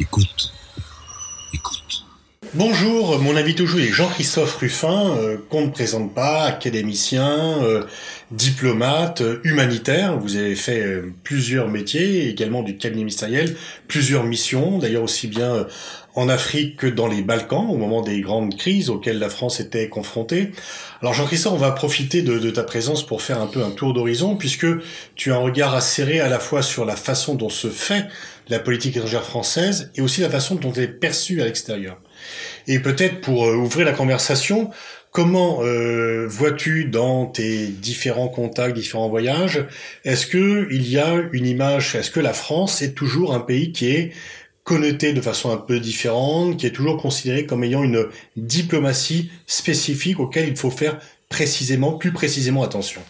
Écoute. Bonjour, mon invité aujourd'hui est Jean-Christophe Ruffin, euh, qu'on ne présente pas, académicien, euh, diplomate, euh, humanitaire. Vous avez fait euh, plusieurs métiers, également du cabinet ministériel, plusieurs missions, d'ailleurs aussi bien en Afrique que dans les Balkans, au moment des grandes crises auxquelles la France était confrontée. Alors Jean-Christophe, on va profiter de, de ta présence pour faire un peu un tour d'horizon, puisque tu as un regard acéré à la fois sur la façon dont se fait la politique étrangère française et aussi la façon dont elle est perçue à l'extérieur. Et peut-être pour euh, ouvrir la conversation, comment euh, vois-tu dans tes différents contacts, différents voyages, est-ce que il y a une image, est-ce que la France est toujours un pays qui est connoté de façon un peu différente, qui est toujours considéré comme ayant une diplomatie spécifique auquel il faut faire précisément, plus précisément attention?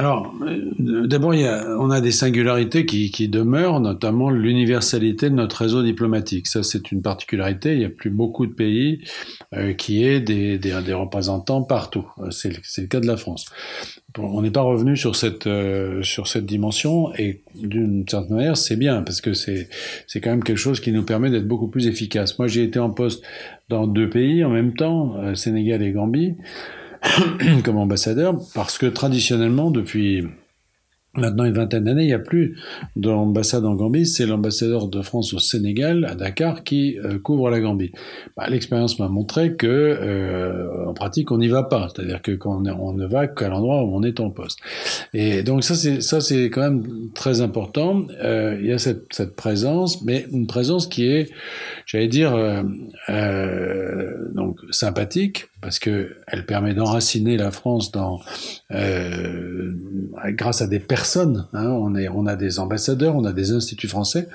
Alors, euh, d'abord, on a des singularités qui, qui demeurent, notamment l'universalité de notre réseau diplomatique. Ça, c'est une particularité. Il n'y a plus beaucoup de pays euh, qui aient des, des, des, représentants partout. Euh, c'est le cas de la France. On n'est pas revenu sur cette euh, sur cette dimension et d'une certaine manière c'est bien parce que c'est c'est quand même quelque chose qui nous permet d'être beaucoup plus efficace. Moi j'ai été en poste dans deux pays en même temps, euh, Sénégal et Gambie. comme ambassadeur, parce que traditionnellement, depuis maintenant une vingtaine d'années, il n'y a plus d'ambassade en Gambie, c'est l'ambassadeur de France au Sénégal, à Dakar, qui euh, couvre la Gambie. Bah, L'expérience m'a montré que, euh, en pratique, on n'y va pas, c'est-à-dire que quand on, ne va qu'à l'endroit où on est en poste. Et donc ça, c'est ça, c'est quand même très important. Euh, il y a cette, présence, mais une présence qui est, j'allais dire, euh, euh, donc sympathique, parce que elle permet d'enraciner la France dans, euh, grâce à des personnes. Hein, on, est, on a des ambassadeurs, on a des instituts français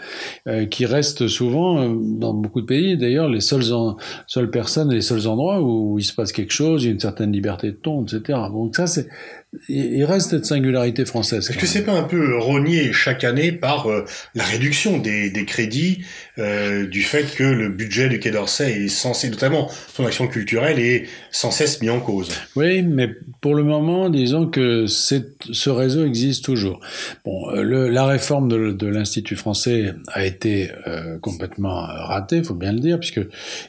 euh, qui restent souvent euh, dans beaucoup de pays. D'ailleurs, les seules, seules personnes les seuls endroits où il se passe quelque chose, il y a une certaine liberté de ton, etc. Donc ça, c'est il reste cette singularité française. Est-ce que c'est pas un peu rogné chaque année par euh, la réduction des, des crédits, euh, du fait que le budget du Quai d'Orsay est censé, notamment son action culturelle, est sans cesse mis en cause? Oui, mais pour le moment, disons que ce réseau existe toujours. Bon, euh, le, la réforme de, de l'Institut français a été euh, complètement ratée, faut bien le dire, puisque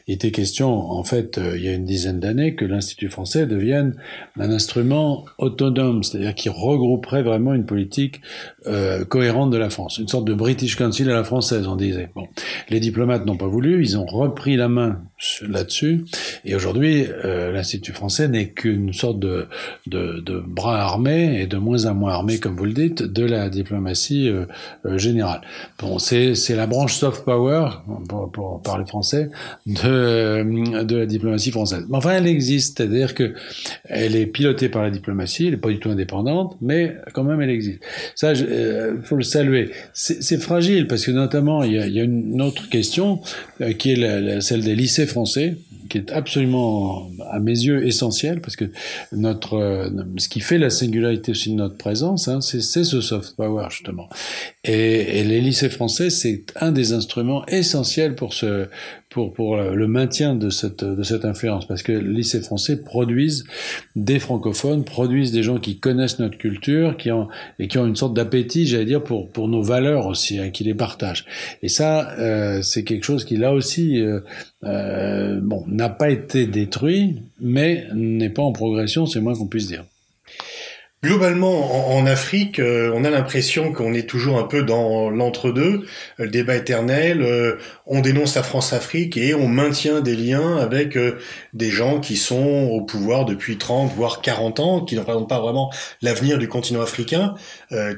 il était question, en fait, il y a une dizaine d'années, que l'Institut français devienne un instrument autonome, c'est-à-dire qui regrouperait vraiment une politique euh, cohérente de la France, une sorte de British Council à la française, on disait. Bon, les diplomates n'ont pas voulu, ils ont repris la main là-dessus, et aujourd'hui, euh, l'Institut français n'est qu'une sorte de, bras armé et de moins en moins armé, comme vous le dites, de la diplomatie euh, générale. Bon, c'est la branche soft power, pour, pour, parler français, de, de la diplomatie française. Mais enfin, elle existe, c'est-à-dire que elle est pilotée par la diplomatie, pas du tout indépendante, mais quand même elle existe. Ça, il euh, faut le saluer. C'est fragile parce que notamment il y a, une autre question euh, qui est la, celle des lycées français qui est absolument, à mes yeux, essentiel, parce que notre, euh, ce qui fait la singularité aussi de notre présence, hein, c'est ce soft power, justement. Et, et les lycées français, c'est un des instruments essentiels pour ce, pour, pour le maintien de cette, de cette influence, parce que les lycées français produisent des francophones, produisent des gens qui connaissent notre culture, qui ont, et qui ont une sorte d'appétit, j'allais dire, pour, pour nos valeurs aussi, hein, qui les partagent. Et ça, euh, c'est quelque chose qui, là aussi, euh, euh, bon, n'a pas été détruit, mais n'est pas en progression, c'est moins qu'on puisse dire. Globalement, en, Afrique, euh, on a l'impression qu'on est toujours un peu dans l'entre-deux, le débat éternel. Euh, on dénonce la France-Afrique et on maintient des liens avec euh, des gens qui sont au pouvoir depuis 30 voire 40 ans, qui ne représentent pas vraiment l'avenir du continent africain.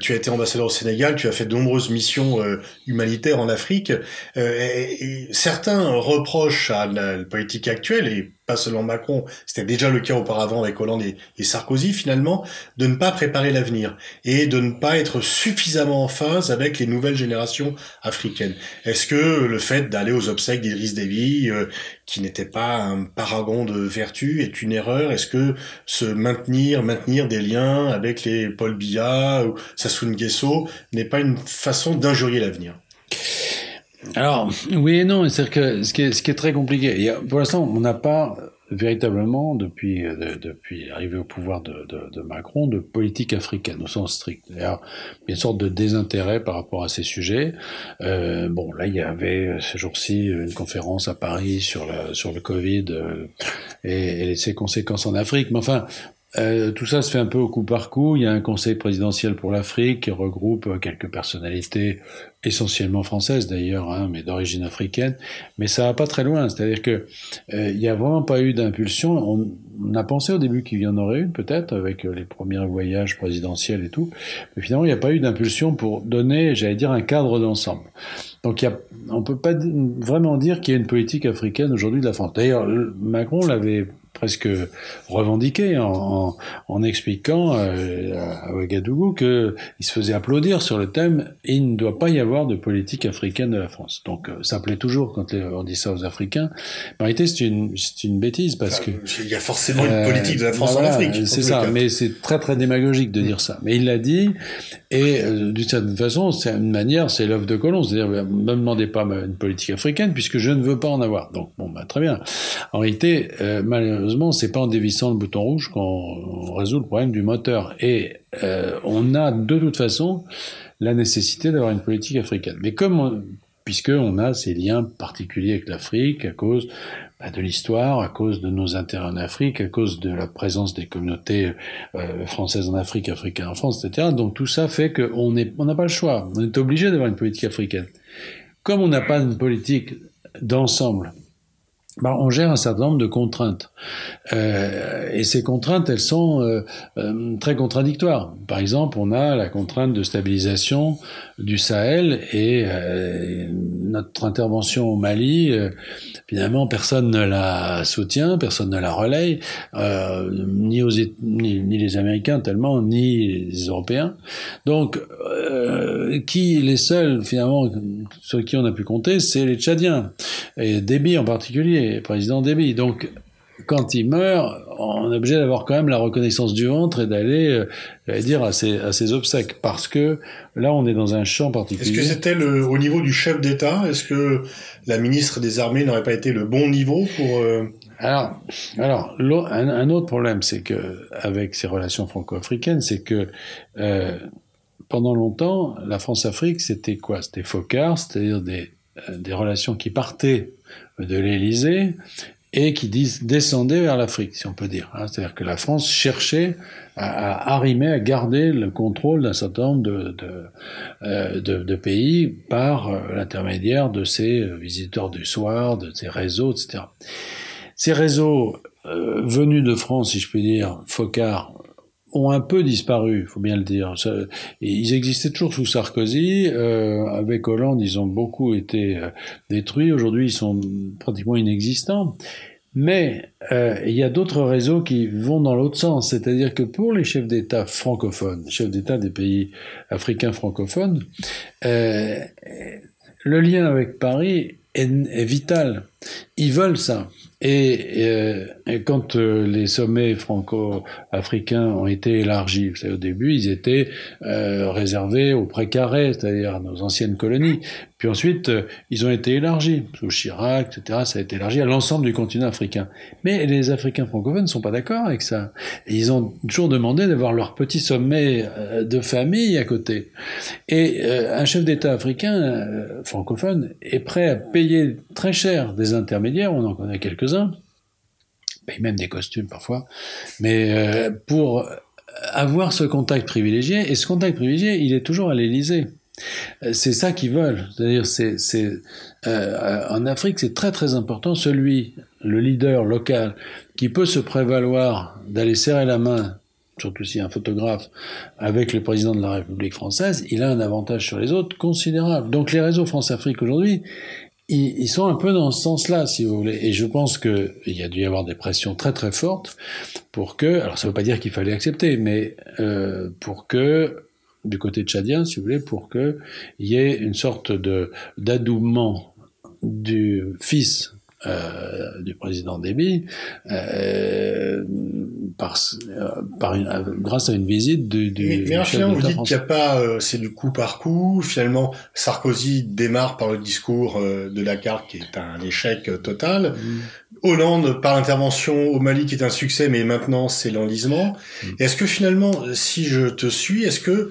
tu as été ambassadeur au Sénégal, tu as fait de nombreuses missions humanitaires en Afrique. Et certains reprochent à la, la politique actuelle et pas Macron, c'était déjà le cas auparavant avec Hollande et, Sarkozy finalement, de ne pas préparer l'avenir et de ne pas être suffisamment en phase avec les nouvelles générations africaines. Est-ce que le fait d'aller aux obsèques d'Idriss Déby, euh, qui n'était pas un paragon de vertu, est une erreur? Est-ce que se maintenir, maintenir des liens avec les Paul Biya ou Sassou Nguesso n'est pas une façon d'injurier l'avenir? Alors, oui et non, c'est-à-dire que ce qui est, très compliqué, il y a, pour l'instant, on n'a pas véritablement, depuis, de, depuis l'arrivée au pouvoir de, de, Macron, de politique africaine au sens strict. Il y a une sorte de désintérêt par rapport à ces sujets. Euh, bon, là, il y avait ce jour-ci une conférence à Paris sur, la, sur le Covid euh, et, ses conséquences en Afrique. Mais enfin, euh, tout ça se fait un peu au coup par coup. Il y a un conseil présidentiel pour l'Afrique qui regroupe euh, quelques personnalités essentiellement françaises d'ailleurs, hein, mais d'origine africaine. Mais ça va pas très loin. C'est-à-dire que euh, il n'y a vraiment pas eu d'impulsion. On, a pensé au début qu'il y en aurait une peut-être avec euh, les premiers voyages présidentiels et tout, mais finalement il n'y a pas eu d'impulsion pour donner, j'allais dire, un cadre d'ensemble. Donc y a, on peut pas vraiment dire qu'il y a une politique africaine aujourd'hui de la France. D'ailleurs, Macron l'avait presque revendiqué en, en, en expliquant euh, à Ouagadougou qu'il se faisait applaudir sur le thème « il ne doit pas y avoir de politique africaine de la France ». Donc euh, ça plaît toujours quand on dit ça aux Africains. En réalité, c'est une, une bêtise parce enfin, que... Il y a forcément une politique de la France voilà, en Afrique. C'est ça, mais c'est très très démagogique de dire ça. Mais il l'a dit, et euh, d'une certaine façon, c'est une manière, c'est l'œuvre de Colomb, c'est-à-dire ne me demandez pas une politique africaine puisque je ne veux pas en avoir. Donc bon, bah, très bien. En réalité, euh, malheureusement, c'est pas en dévissant le bouton rouge qu'on résout le problème du moteur. Et euh, on a de toute façon la nécessité d'avoir une politique africaine. Mais comme on, puisque on a ces liens particuliers avec l'Afrique à cause bah, de l'histoire, à cause de nos intérêts en Afrique, à cause de la présence des communautés euh, françaises en Afrique, africaines en France, etc. Donc tout ça fait qu'on n'a pas le choix. On est obligé d'avoir une politique africaine. Comme on n'a pas une politique d'ensemble, bah, on gère un certain nombre de contraintes. Euh, et ces contraintes, elles sont euh, euh, très contradictoires. Par exemple, on a la contrainte de stabilisation du Sahel et notre intervention au Mali, finalement, personne ne la soutient, personne ne la relaye, ni, les Américains tellement, ni les Européens. Donc, qui les seuls, finalement, sur qui on a pu compter, c'est les Tchadiens, et Déby en particulier, président Déby. Donc, quand il meurt, on est obligé d'avoir quand même la reconnaissance du ventre et d'aller, euh, dire, à ses, à ses obsèques. Parce que là, on est dans un champ particulier. Est-ce que c'était le, au niveau du chef d'État Est-ce que la ministre des Armées n'aurait pas été le bon niveau pour... Euh... Alors, alors un, un, autre problème, c'est que avec ces relations franco-africaines, c'est que euh, pendant longtemps, la France-Afrique, c'était quoi? C'était Focard, c'est-à-dire des, des relations qui partaient de l'Élysée et qui disent vers l'Afrique, si on peut dire. Hein. C'est-à-dire que la France cherchait à, arrimer, à garder le contrôle d'un certain nombre de, de, euh, pays par euh, l'intermédiaire de ces visiteurs du soir, de ces réseaux, etc. Ces réseaux euh, venus de France, si je puis dire, Focard, ont un peu disparu, il faut bien le dire. Ils existaient toujours sous Sarkozy. Euh, avec Hollande, ils ont beaucoup été euh, détruits. Aujourd'hui, ils sont pratiquement inexistants. Mais euh, il y a d'autres réseaux qui vont dans l'autre sens, c'est-à-dire que pour les chefs d'État francophones, chefs d'État des pays africains francophones, le lien avec Paris est vital. Ils veulent ça. Et, euh, et, quand euh, les sommets franco-africains ont été élargis, au début, ils étaient euh, réservés aux précarés, c'est-à-dire à nos anciennes colonies. Puis ensuite, euh, ils ont été élargis. Sous Chirac, etc., ça a été élargi à l'ensemble du continent africain. Mais les Africains francophones ne sont pas d'accord avec ça. Ils ont toujours demandé d'avoir leur petit sommet euh, de famille à côté. Et euh, un chef d'État africain francophone est prêt à payer très cher des intermédiaires, on en connaît quelques-uns, et même des costumes parfois, mais pour avoir ce contact privilégié, et ce contact privilégié, il est toujours à l'Élysée. C'est ça qu'ils veulent. C'est-à-dire, c'est, c'est euh, en Afrique, c'est très très important. Celui, le leader local, qui peut se prévaloir d'aller serrer la main, surtout si un photographe, avec le président de la République française, il a un avantage sur les autres considérable. Donc les réseaux France-Afrique aujourd'hui, ils, sont un peu dans ce sens-là, si vous voulez. Et je pense qu'il y a dû y avoir des pressions très très fortes pour que, alors ça ne veut pas dire qu'il fallait accepter, mais euh, pour que du côté tchadien, si vous voulez, pour qu'il y ait une sorte de d'adoubement du fils euh, du président Déby euh, par, par une, grâce à une visite du, du mais, mais finalement vous dites qu'il n'y a pas euh, c'est du coup par coup. Finalement Sarkozy démarre par le discours euh, de la carte qui est un échec total. Mm. Hollande par l'intervention au Mali qui est un succès, mais maintenant c'est l'enlisement. Mm. Est-ce que finalement, si je te suis, est-ce que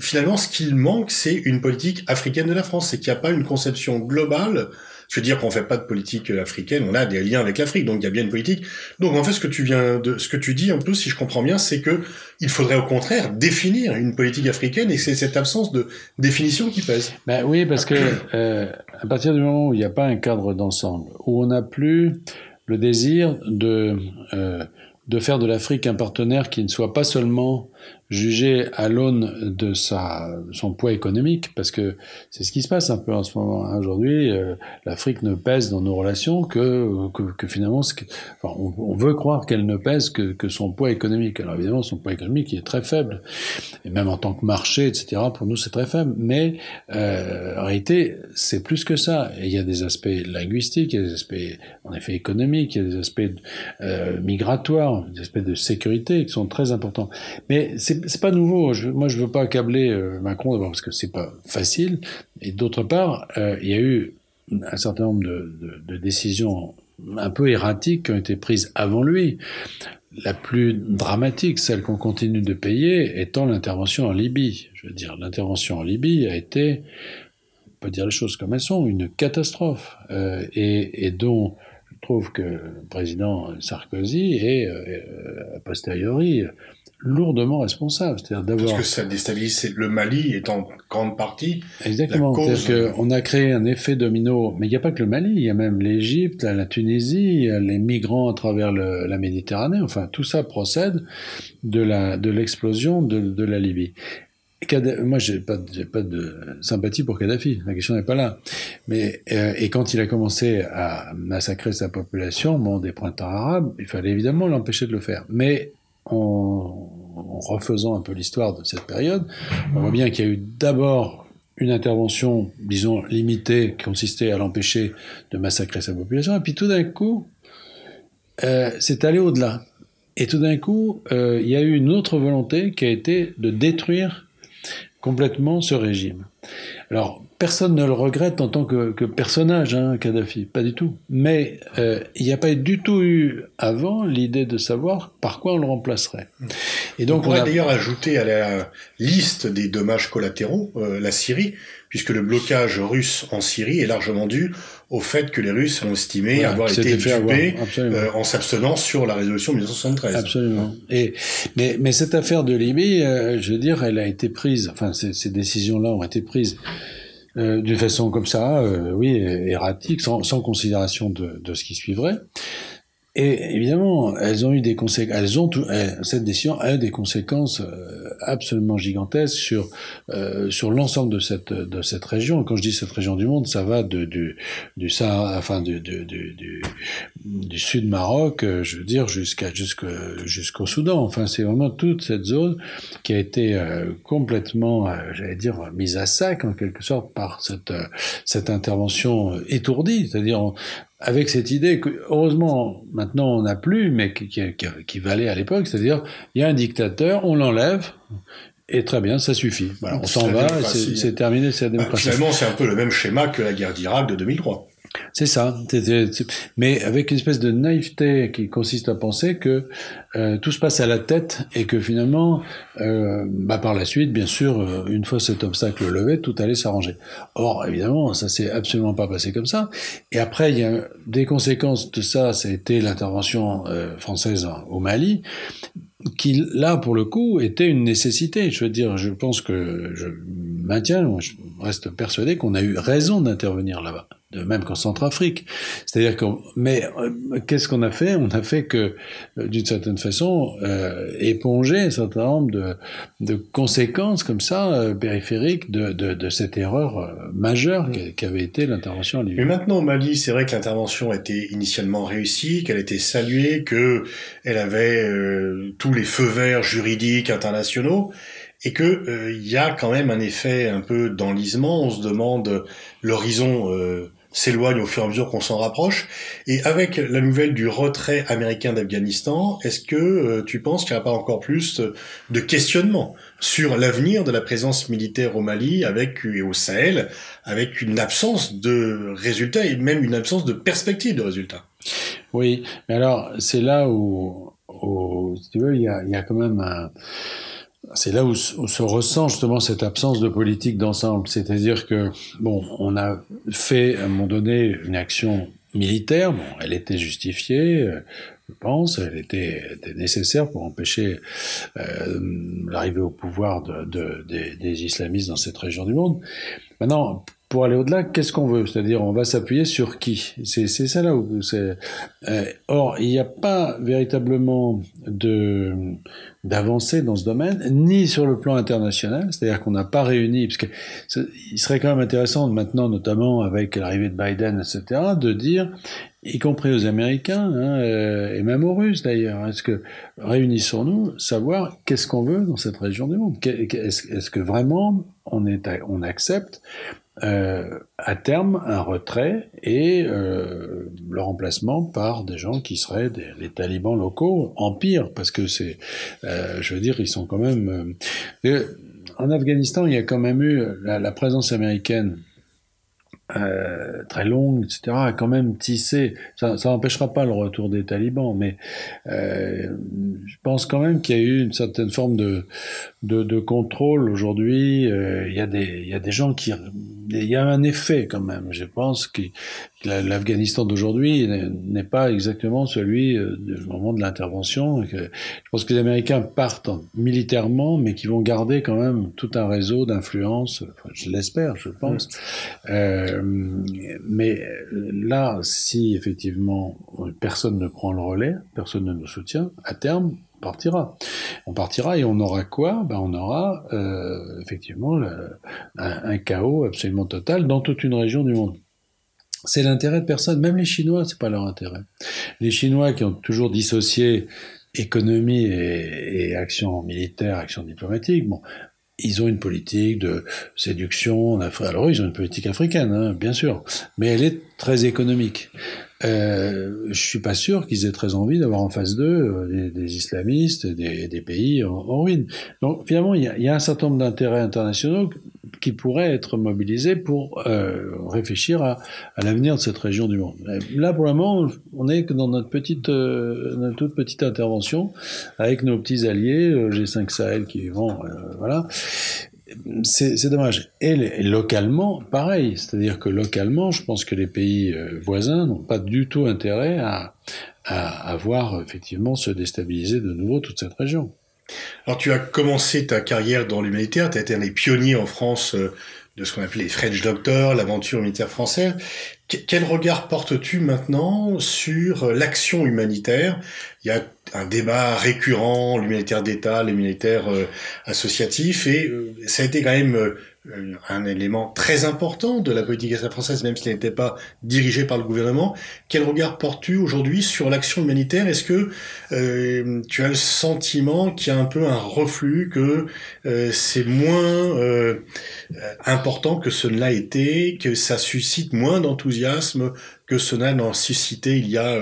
finalement ce qu'il manque, c'est une politique africaine de la France, c'est qu'il n'y a pas une conception globale je veux dire qu'on fait pas de politique africaine, on a des liens avec l'Afrique, donc il y a bien une politique. Donc en fait, ce que tu viens de, ce que tu dis un peu, si je comprends bien, c'est que il faudrait au contraire définir une politique africaine, et c'est cette absence de définition qui pèse. Ben oui, parce que euh, à partir du moment où il n'y a pas un cadre d'ensemble, où on n'a plus le désir de euh, de faire de l'Afrique un partenaire qui ne soit pas seulement jugé à l'aune de sa, son poids économique, parce que c'est ce qui se passe un peu en ce moment. Hein. Aujourd'hui, euh, l'Afrique ne pèse dans nos relations que, que, que finalement, ce enfin, on, veut croire qu'elle ne pèse que, que, son poids économique. Alors évidemment, son poids économique est très faible, et même en tant que marché, etc. Pour nous, c'est très faible. Mais euh, en réalité, c'est plus que ça. Et il y a des aspects linguistiques, il y a des aspects en effet économiques, il y a des aspects euh, migratoires, des aspects de sécurité qui sont très importants. Mais c'est c'est pas nouveau. moi, je veux pas accabler euh, Macron d'abord parce que c'est pas facile, et d'autre part, euh, il y a eu un certain nombre de, décisions un peu erratiques qui ont été prises avant lui. La plus dramatique, celle qu'on continue de payer, étant l'intervention en Libye. Je veux dire, l'intervention en Libye a été, on peut dire les choses comme elles sont, une catastrophe, euh, et, et dont je trouve que le président Sarkozy est, a posteriori, lourdement responsable. C'est-à-dire d'avoir. Parce que ça déstabilise le Mali est en grande partie. Exactement. C'est-à-dire qu'on a créé un effet domino. Mais il n'y a pas que le Mali. Il y a même l'Égypte, la Tunisie, les migrants à travers le, la Méditerranée. Enfin, tout ça procède de la de l'explosion de, de la Libye. moi, j'ai pas, j'ai pas de sympathie pour Kadhafi. La question n'est pas là. Mais euh, et quand il a commencé à massacrer sa population, bon, des printemps arabes, il fallait évidemment l'empêcher de le faire. Mais en, refaisant un peu l'histoire de cette période, on voit bien qu'il y a eu d'abord une intervention, disons, limitée, qui consistait à l'empêcher de massacrer sa population, et puis tout d'un coup, euh, c'est allé au-delà. Et tout d'un coup, euh, il y a eu une autre volonté qui a été de détruire complètement ce régime. Alors, personne ne le regrette en tant que, que personnage, hein, Kadhafi, pas du tout. Mais euh, il n'y a pas du tout eu avant l'idée de savoir par quoi on le remplacerait. Et donc, on, pourrait d'ailleurs ajouter à la liste des dommages collatéraux euh, la Syrie, puisque le blocage russe en Syrie est largement dû au fait que les Russes ont estimé avoir été dupés euh, en s'abstenant sur la résolution 1973. Absolument. Et mais mais cette affaire de Libye, euh, je veux dire, elle a été prise. Enfin, ces, ces décisions-là ont été prises. Euh, d'une façon comme ça, oui, erratique, sans, sans considération de, de, ce qui suivrait. Et évidemment, elles ont eu des conséquences. Elles ont tout, cette décision a eu des conséquences euh, absolument gigantesques sur euh, sur l'ensemble de cette de cette région. Quand je dis cette région du monde, ça va de, du du Sahara, enfin du du, du, du sud Maroc, euh, je veux dire jusqu'à jusqu'au Soudan. Enfin, c'est vraiment toute cette zone qui a été euh, complètement, j'allais dire, mise à sac en quelque sorte par cette cette intervention étourdie. C'est-à-dire, avec cette idée que, heureusement, maintenant on n'a plus, mais qui, qui, qui valait à l'époque, c'est-à-dire, il y a un dictateur, on l'enlève, et très bien, ça suffit. Voilà, on s'en va, c'est terminé, c'est la démocratie. finalement, c'est un peu le même schéma que la guerre d'Irak de 2003. C'est ça, mais avec une espèce de naïveté qui consiste à penser que euh, tout se passe à la tête et que finalement, euh, bah par la suite, bien sûr, euh, une fois cet obstacle levé, tout allait s'arranger. Or, évidemment, ça s'est absolument pas passé comme ça. Et après, il y a des conséquences de ça, ça a été l'intervention euh, française au Mali, qui là, pour le coup, était une nécessité. Je veux dire, je pense que je maintiens, je reste persuadé qu'on a eu raison d'intervenir là-bas de même qu'en Centrafrique. C'est-à-dire que, mais euh, qu'est-ce qu'on a fait? On a fait que, euh, d'une certaine façon, euh, éponger un certain nombre de, de conséquences comme ça périphériques de, de, de, cette erreur majeure mmh. qu'avait été l'intervention en Libye. Mais maintenant au Mali, c'est vrai que l'intervention été initialement réussie, qu'elle été saluée, que elle avait tous les feux verts juridiques internationaux et que il y a quand même un effet un peu d'enlisement. On se demande l'horizon s'éloigne au fur et à mesure qu'on s'en rapproche. Et avec la nouvelle du retrait américain d'Afghanistan, est-ce que euh, tu penses qu'il n'y a pas encore plus de questionnements sur l'avenir de la présence militaire au Mali avec et au Sahel, avec une absence de résultats et même une absence de perspective de résultats? Oui, mais alors c'est là où, où, si tu veux, il y a, il y a quand même un c'est là où, se ressent justement cette absence de politique d'ensemble. C'est-à-dire que, bon, on a fait à un moment donné une action militaire, bon, elle était justifiée, je pense, elle était, nécessaire pour empêcher euh, l'arrivée au pouvoir de, de, des, des islamistes dans cette région du monde. Maintenant, pour aller au-delà, qu'est-ce qu'on veut? C'est-à-dire, on va s'appuyer sur qui? C'est ça là où c'est. Euh, or, il n'y a pas véritablement de d'avancée dans ce domaine, ni sur le plan international. C'est-à-dire qu'on n'a pas réuni, parce que il serait quand même intéressant maintenant, notamment avec l'arrivée de Biden, etc., de dire, y compris aux Américains hein, euh, et même aux Russes d'ailleurs, est-ce que réunissons-nous, savoir qu'est-ce qu'on veut dans cette région du monde? Est-ce est que vraiment on, est, on accepte euh, à terme un retrait et euh, le remplacement par des gens qui seraient des, les talibans locaux, en pire, parce que c'est, euh, je veux dire, ils sont quand même... Euh, en Afghanistan, il y a quand même eu la, la présence américaine euh, très longue, etc., a quand même tissé. Ça n'empêchera pas le retour des talibans, mais euh, je pense quand même qu'il y a eu une certaine forme de, de, de contrôle aujourd'hui. Euh, il, y a des, il y a des gens qui... Il y a un effet quand même. Je pense que l'Afghanistan d'aujourd'hui n'est pas exactement celui euh, du moment de l'intervention. Je pense que les Américains partent militairement, mais qui vont garder quand même tout un réseau d'influence. Enfin, je l'espère, je pense. Euh, mais là, si effectivement personne ne prend le relais, personne ne nous soutient, à terme, partira. On partira et on aura quoi? Ben On aura euh, effectivement un, chaos absolument total dans toute une région du monde. C'est l'intérêt de personne, même les Chinois, c'est pas leur intérêt. Les Chinois qui ont toujours dissocié économie et, et action militaire, action diplomatique, bon, ils ont une politique de séduction en Afrique. Alors ils ont une politique africaine, hein, bien sûr, mais elle est très économique. Euh, je suis pas sûr qu'ils aient très envie d'avoir en face d'eux euh, des, islamistes, des, des pays en, en, ruine. Donc finalement, il y a, un certain nombre d'intérêts internationaux qui pourraient être mobilisés pour euh, réfléchir à, à l'avenir de cette région du monde. Là, pour le moment, on est que dans notre petite, euh, notre toute petite intervention avec nos petits alliés, euh, G5 Sahel qui vont, voilà c'est dommage. Et, localement, pareil. C'est-à-dire que localement, je pense que les pays euh, voisins n'ont pas du tout intérêt à, à, à, voir effectivement se déstabiliser de nouveau toute cette région. Alors tu as commencé ta carrière dans l'humanitaire, tu as été un des pionniers en France euh, de ce qu'on appelait les French Doctors, l'aventure militaire française. Quel regard portes-tu maintenant sur l'action humanitaire? Il y a un débat récurrent, l'humanitaire d'État, l'humanitaire euh, associatif, et euh, ça a été quand même euh, un élément très important de la politique française, même s'il n'était pas dirigé par le gouvernement. Quel regard portes-tu aujourd'hui sur l'action humanitaire? Est-ce que euh, tu as le sentiment qu'il y a un peu un reflux, que euh, c'est moins euh, important que ce ne l'a été, que ça suscite moins d'enthousiasme que ce n'a suscité il y a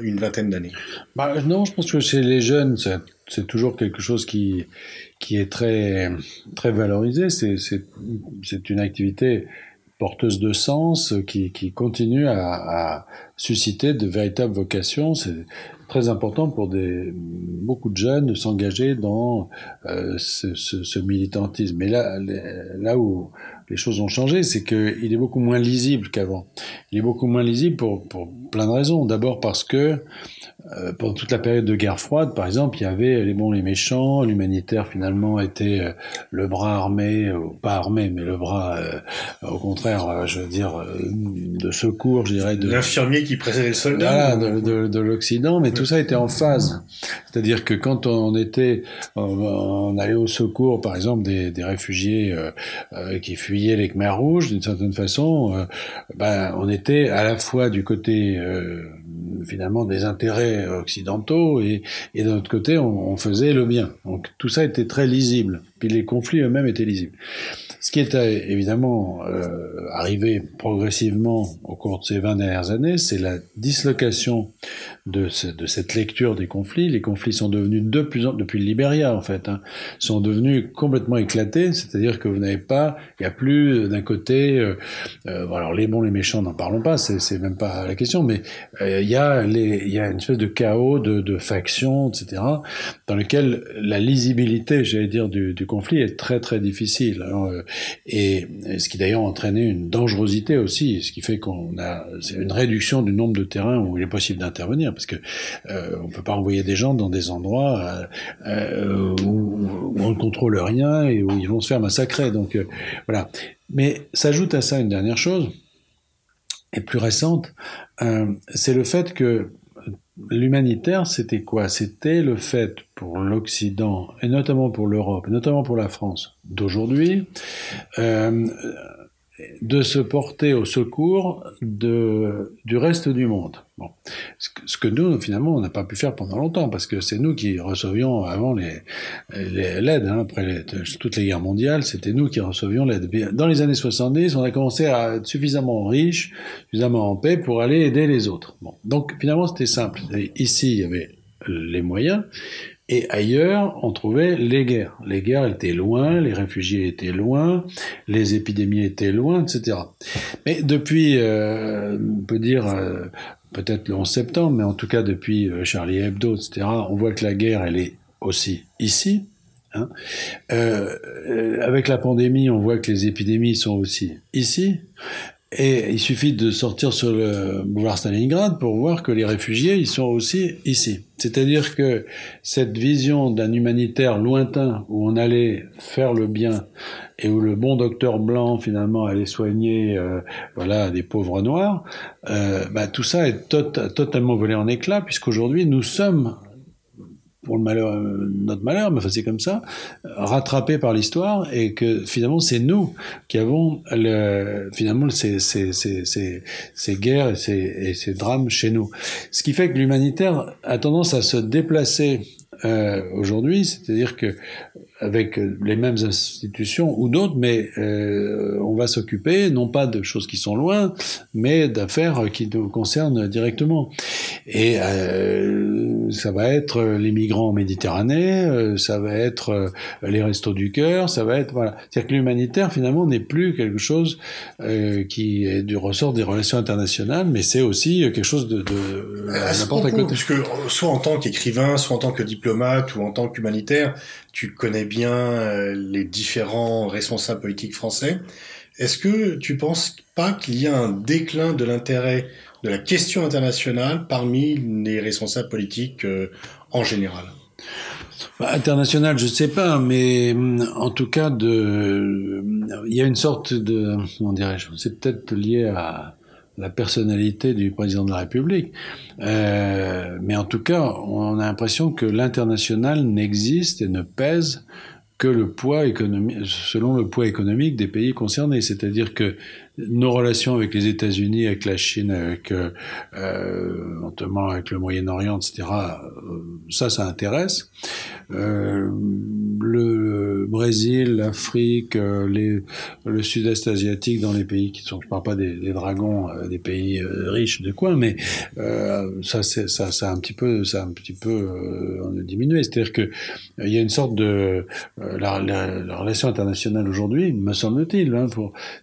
une vingtaine d'années? Bah, Non, je pense que chez les jeunes, c'est toujours quelque chose qui qui est très, très valorisé. C'est une activité porteuse de sens qui, qui continue à, à, susciter de véritables vocations. C'est très important pour des, beaucoup de jeunes de s'engager dans euh, ce, ce, ce, militantisme. Mais là, là où les choses ont changé, c'est qu'il est beaucoup moins lisible qu'avant. Il est beaucoup moins lisible pour, pour plein de raisons. D'abord parce que pendant toute la période de guerre froide, par exemple, il y avait les bons, les méchants. L'humanitaire, finalement, était euh, le bras armé, ou pas armé, mais le bras, euh, au contraire, euh, je veux dire, euh, de secours, je dirais. De, L'infirmier qui précédait le soldat. Voilà, de, de, de l'Occident, mais tout ça était en phase. C'est-à-dire que quand on était, on, on, allait au secours, par exemple, des, des réfugiés qui fuyaient les Khmers rouges, d'une certaine façon, ben, on était à la fois du côté finalement des intérêts occidentaux et, et d'un autre côté on, on, faisait le bien. Donc tout ça était très lisible. Puis les conflits eux-mêmes étaient lisibles. Ce qui est euh, évidemment euh, arrivé progressivement au cours de ces 20 dernières années, c'est la dislocation de, de, cette lecture des conflits. Les conflits sont devenus de plus en depuis le Libéria en fait, hein, sont devenus complètement éclatés. C'est-à-dire que vous n'avez pas, il n'y a plus d'un côté, euh, euh, alors les bons, les méchants, n'en parlons pas, c'est même pas la question, mais euh, il y a y a une espèce de chaos, de, de factions, etc., dans lequel la lisibilité, j'allais dire, du, du, conflit est très très difficile. Euh, et, ce qui d'ailleurs a entraîné une dangerosité aussi, ce qui fait qu'on a une réduction du nombre de terrains où il est possible d'intervenir parce que euh, on peut pas envoyer des gens dans des endroits euh, euh où, on ne contrôle rien et où ils vont se faire massacrer. Donc euh, voilà. Mais s'ajoute à ça une dernière chose, et plus récente, c'est le fait que l'humanitaire, c'était quoi? C'était le fait pour l'Occident, et notamment pour l'Europe, notamment pour la France d'aujourd'hui, euh, de se porter au secours de, du reste du monde. Bon. Ce que nous, finalement, on n'a pas pu faire pendant longtemps, parce que c'est nous qui recevions avant l'aide, les, les, hein, après les, toutes les guerres mondiales, c'était nous qui recevions l'aide. Dans les années 70, on a commencé à être suffisamment riche, suffisamment en paix pour aller aider les autres. Bon. Donc finalement, c'était simple. Ici, il y avait les moyens, et ailleurs, on trouvait les guerres. Les guerres étaient loin, les réfugiés étaient loin, les épidémies étaient loin, etc. Mais depuis, euh, on peut dire, euh, peut-être le 11 septembre, mais en tout cas depuis euh, Charlie Hebdo, etc., on voit que la guerre, elle est aussi ici. Hein. Avec la pandémie, on voit que les épidémies sont aussi ici. Et il suffit de sortir sur le boulevard Stalingrad pour voir que les réfugiés, ils sont aussi ici. C'est-à-dire que cette vision d'un humanitaire lointain où on allait faire le bien et où le bon docteur blanc finalement allait soigner euh, voilà des pauvres noirs, euh, bah, tout ça est tot totalement volé en éclats puisqu'aujourd'hui nous sommes pour malheur, notre malheur, mais c'est comme ça, rattrapé par l'histoire et que finalement c'est nous qui avons le, finalement ces, guerres et ces, drames chez nous. Ce qui fait que l'humanitaire a tendance à se déplacer euh, aujourd'hui, c'est-à-dire que avec les mêmes institutions ou d'autres, mais euh, on va s'occuper non pas de choses qui sont loin, mais d'affaires qui nous concernent directement. Et euh, ça va être les migrants en Méditerranée, euh, ça va être euh, les restos du cœur, ça va être voilà. C'est-à-dire que l'humanitaire finalement n'est plus quelque chose euh, qui est du ressort des relations internationales, mais c'est aussi quelque chose de, de n'importe côté. Puisque soit en tant qu'écrivain, soit en tant que diplomate ou en tant qu'humanitaire, tu connais bien euh, les différents responsables politiques français. Est-ce que tu penses pas qu'il y a un déclin de l'intérêt de la question internationale parmi les responsables politiques euh, en général bah, International, je sais pas, mais en tout cas, de, il y a une sorte de, comment dirais-je, c'est peut-être lié à, la personnalité du président de la République. Euh, mais en tout cas, on a l'impression que l'international n'existe et ne pèse que le poids économique, selon le poids économique des pays concernés. C'est-à-dire que nos relations avec les États-Unis, avec la Chine, avec euh, euh, notamment avec le Moyen-Orient, etc. Euh, ça, ça intéresse. Euh, le Brésil, l'Afrique, euh, les, le Sud-Est asiatique dans les pays qui sont, je parle pas des, des dragons, euh, des pays riches de coin, mais ça, c'est, ça, ça a un petit peu, ça a un petit peu diminué. C'est-à-dire que il y a une sorte de la, la, la relation internationale aujourd'hui, me semble-t-il, hein,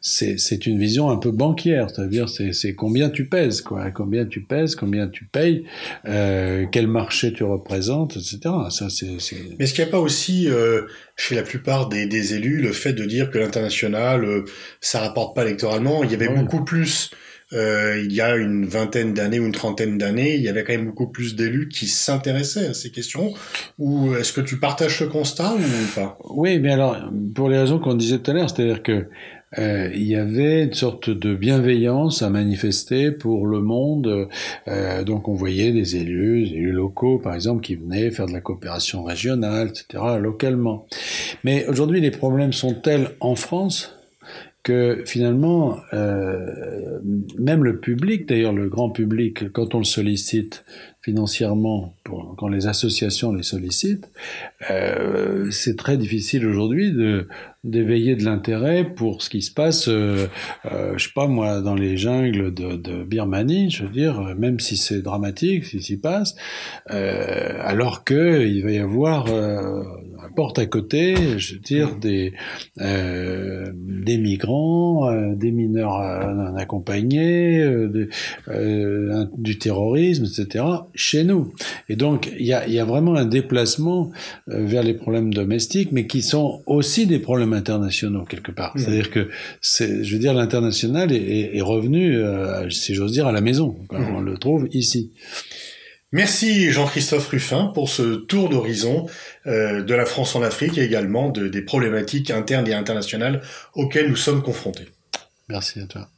c'est une vision un peu banquière, c'est-à-dire c'est, c'est combien tu pèses, quoi, combien tu pèses, combien tu payes, euh, quel marché tu représentes, etc. Ça, c'est, c'est... Mais est-ce qu'il n'y a pas aussi euh, chez la plupart des, des, élus le fait de dire que l'international, euh, ça rapporte pas électoralement? Il y avait ouais. beaucoup plus. Euh, il y a une vingtaine d'années ou une trentaine d'années, il y avait quand même beaucoup plus d'élus qui s'intéressaient à ces questions. Ou est-ce que tu partages ce constat ou pas? Oui, mais alors, pour les raisons qu'on disait tout à l'heure, c'est-à-dire que euh, il y avait une sorte de bienveillance à manifester pour le monde. Euh, donc on voyait des élus, des élus locaux par exemple, qui venaient faire de la coopération régionale, etc., localement. Mais aujourd'hui, les problèmes sont tels en France que finalement, euh, même le public, d'ailleurs le grand public, quand on le sollicite financièrement, pour, quand les associations les sollicitent, euh, c'est très difficile aujourd'hui de, d'éveiller de l'intérêt pour ce qui se passe, euh, euh, je sais pas moi, dans les jungles de, de Birmanie, je veux dire, même si c'est dramatique, si s'y passe, euh, alors que il va y avoir euh, porte à côté, je veux dire, des euh, des migrants, euh, des mineurs non accompagnés, du terrorisme, etc. chez nous. Et donc il y a, y a vraiment un déplacement vers les problèmes domestiques, mais qui sont aussi des problèmes internationaux quelque part. Mmh. C'est-à-dire que, c'est, je veux dire, l'international est, est, revenu, euh, si j'ose dire, à la maison. Mmh. On le trouve ici. Merci Jean-Christophe Ruffin pour ce tour d'horizon euh, de la France en Afrique et également de, des problématiques internes et internationales auxquelles nous sommes confrontés. Merci à toi.